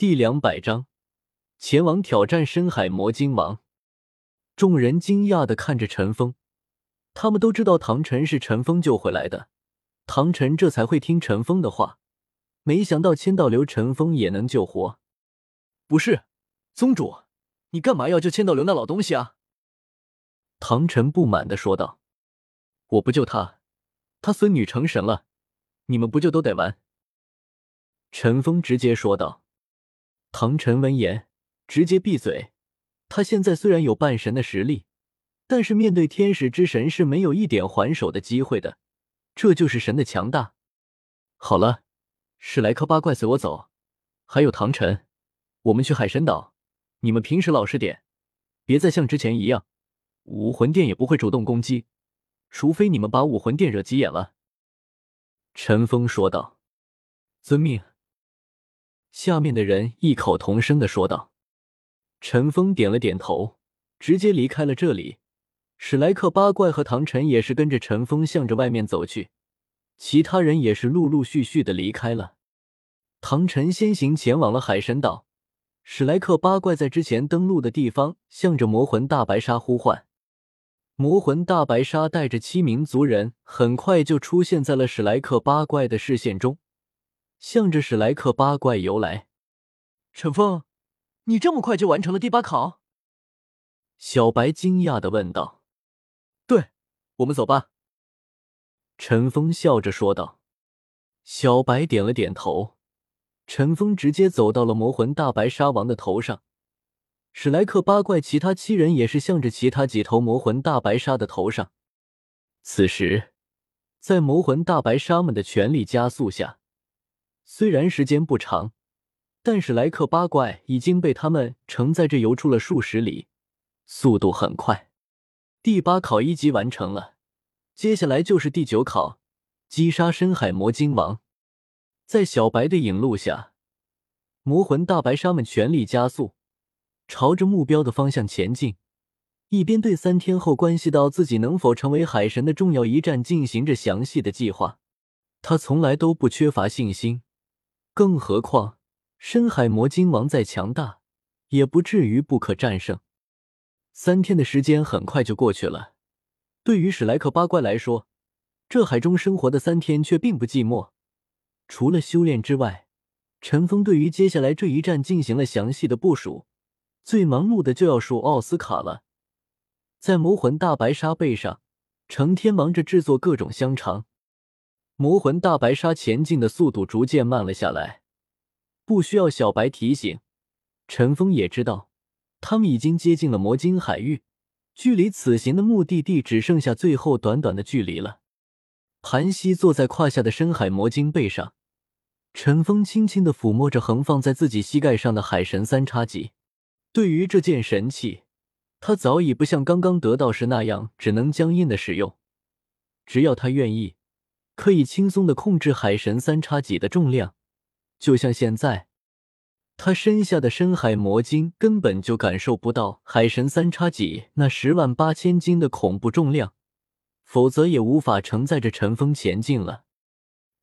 第两百章，前往挑战深海魔晶王。众人惊讶的看着陈峰，他们都知道唐晨是陈峰救回来的，唐晨这才会听陈峰的话。没想到千道流陈峰也能救活。不是，宗主，你干嘛要救千道流那老东西啊？唐晨不满的说道：“我不救他，他孙女成神了，你们不救都得完。”陈峰直接说道。唐晨闻言，直接闭嘴。他现在虽然有半神的实力，但是面对天使之神是没有一点还手的机会的。这就是神的强大。好了，史莱克八怪随我走，还有唐晨，我们去海神岛。你们平时老实点，别再像之前一样，武魂殿也不会主动攻击，除非你们把武魂殿惹急眼了。”陈峰说道。“遵命。”下面的人异口同声的说道：“陈峰点了点头，直接离开了这里。史莱克八怪和唐晨也是跟着陈峰向着外面走去，其他人也是陆陆续续的离开了。唐晨先行前往了海神岛，史莱克八怪在之前登陆的地方向着魔魂大白鲨呼唤。魔魂大白鲨带着七名族人，很快就出现在了史莱克八怪的视线中。”向着史莱克八怪游来，陈峰，你这么快就完成了第八考？小白惊讶的问道。对，我们走吧。陈峰笑着说道。小白点了点头。陈峰直接走到了魔魂大白鲨王的头上，史莱克八怪其他七人也是向着其他几头魔魂大白鲨的头上。此时，在魔魂大白鲨们的全力加速下。虽然时间不长，但是莱克八怪已经被他们承载着游出了数十里，速度很快。第八考一级完成了，接下来就是第九考，击杀深海魔鲸王。在小白的引路下，魔魂大白鲨们全力加速，朝着目标的方向前进，一边对三天后关系到自己能否成为海神的重要一战进行着详细的计划。他从来都不缺乏信心。更何况，深海魔鲸王再强大，也不至于不可战胜。三天的时间很快就过去了，对于史莱克八怪来说，这海中生活的三天却并不寂寞。除了修炼之外，陈峰对于接下来这一战进行了详细的部署。最忙碌的就要数奥斯卡了，在魔魂大白鲨背上，成天忙着制作各种香肠。魔魂大白鲨前进的速度逐渐慢了下来，不需要小白提醒，陈峰也知道，他们已经接近了魔晶海域，距离此行的目的地只剩下最后短短的距离了。盘膝坐在胯下的深海魔晶背上，陈峰轻轻的抚摸着横放在自己膝盖上的海神三叉戟。对于这件神器，他早已不像刚刚得到时那样只能僵硬的使用，只要他愿意。可以轻松的控制海神三叉戟的重量，就像现在，他身下的深海魔晶根本就感受不到海神三叉戟那十万八千斤的恐怖重量，否则也无法承载着尘封前进了。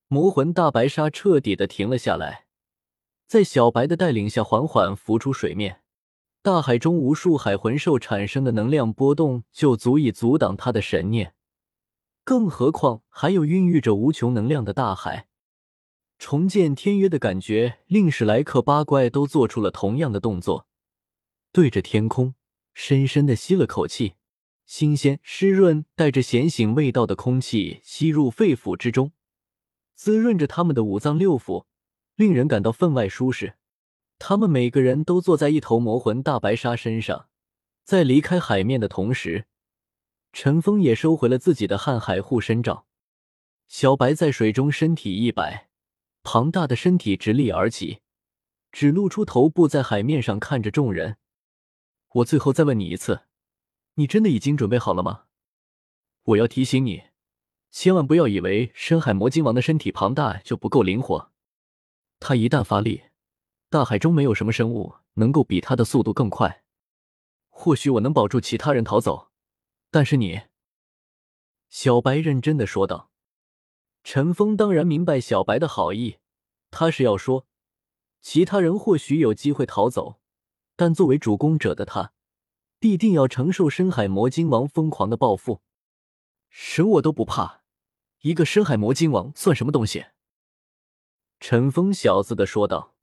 魔魂大白鲨彻底的停了下来，在小白的带领下缓缓浮出水面。大海中无数海魂兽产生的能量波动就足以阻挡他的神念。更何况还有孕育着无穷能量的大海，重建天约的感觉令史莱克八怪都做出了同样的动作，对着天空深深的吸了口气，新鲜、湿润、带着咸醒味道的空气吸入肺腑之中，滋润着他们的五脏六腑，令人感到分外舒适。他们每个人都坐在一头魔魂大白鲨身上，在离开海面的同时。陈峰也收回了自己的瀚海护身罩，小白在水中身体一摆，庞大的身体直立而起，只露出头部在海面上看着众人。我最后再问你一次，你真的已经准备好了吗？我要提醒你，千万不要以为深海魔晶王的身体庞大就不够灵活，他一旦发力，大海中没有什么生物能够比他的速度更快。或许我能保住其他人逃走。但是你，小白认真的说道。陈峰当然明白小白的好意，他是要说，其他人或许有机会逃走，但作为主攻者的他，必定要承受深海魔晶王疯狂的报复。神我都不怕，一个深海魔晶王算什么东西？陈峰小子的说道。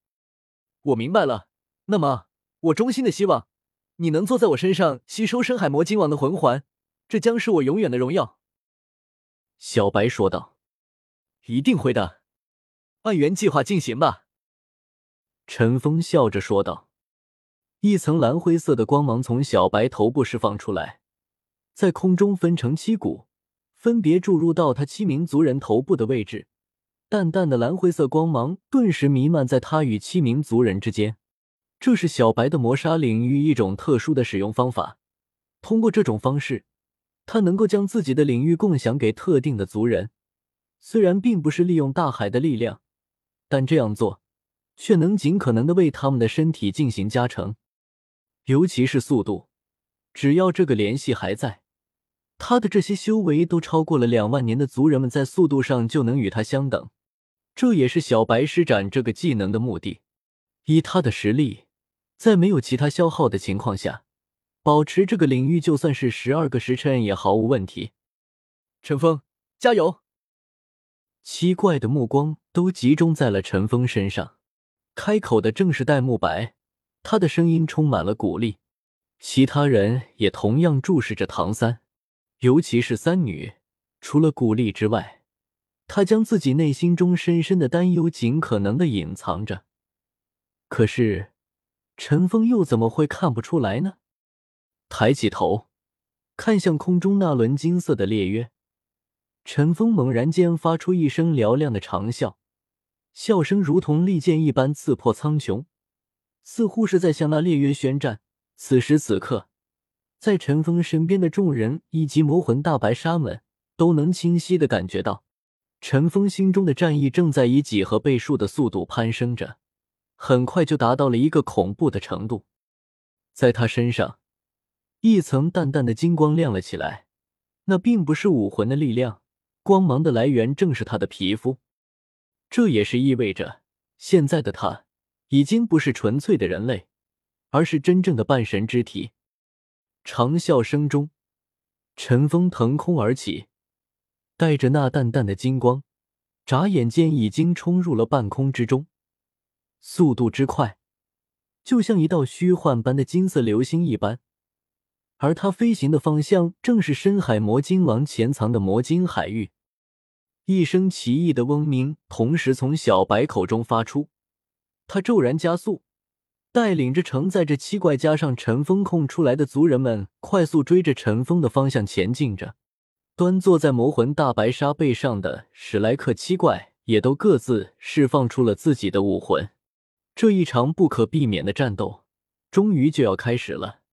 我明白了，那么我衷心的希望你能坐在我身上吸收深海魔晶王的魂环，这将是我永远的荣耀。小白说道。一定会的，按原计划进行吧。陈峰笑着说道。一层蓝灰色的光芒从小白头部释放出来，在空中分成七股，分别注入到他七名族人头部的位置。淡淡的蓝灰色光芒顿时弥漫在他与七名族人之间。这是小白的磨砂领域一种特殊的使用方法。通过这种方式，他能够将自己的领域共享给特定的族人。虽然并不是利用大海的力量，但这样做却能尽可能的为他们的身体进行加成。尤其是速度，只要这个联系还在，他的这些修为都超过了两万年的族人们，在速度上就能与他相等。这也是小白施展这个技能的目的。以他的实力，在没有其他消耗的情况下，保持这个领域，就算是十二个时辰也毫无问题。陈峰，加油！奇怪的目光都集中在了陈峰身上。开口的正是戴沐白。他的声音充满了鼓励，其他人也同样注视着唐三，尤其是三女。除了鼓励之外，他将自己内心中深深的担忧尽可能的隐藏着。可是，陈峰又怎么会看不出来呢？抬起头，看向空中那轮金色的烈月，陈峰猛然间发出一声嘹亮的长啸，笑声如同利剑一般刺破苍穹。似乎是在向那烈约宣战。此时此刻，在陈峰身边的众人以及魔魂大白鲨们都能清晰的感觉到，陈峰心中的战意正在以几何倍数的速度攀升着，很快就达到了一个恐怖的程度。在他身上，一层淡淡的金光亮了起来，那并不是武魂的力量，光芒的来源正是他的皮肤。这也是意味着，现在的他。已经不是纯粹的人类，而是真正的半神之体。长啸声中，陈峰腾空而起，带着那淡淡的金光，眨眼间已经冲入了半空之中。速度之快，就像一道虚幻般的金色流星一般。而他飞行的方向，正是深海魔晶王潜藏的魔晶海域。一声奇异的嗡鸣，同时从小白口中发出。他骤然加速，带领着承载着七怪加上陈封空出来的族人们，快速追着陈封的方向前进着。端坐在魔魂大白鲨背上的史莱克七怪也都各自释放出了自己的武魂。这一场不可避免的战斗，终于就要开始了。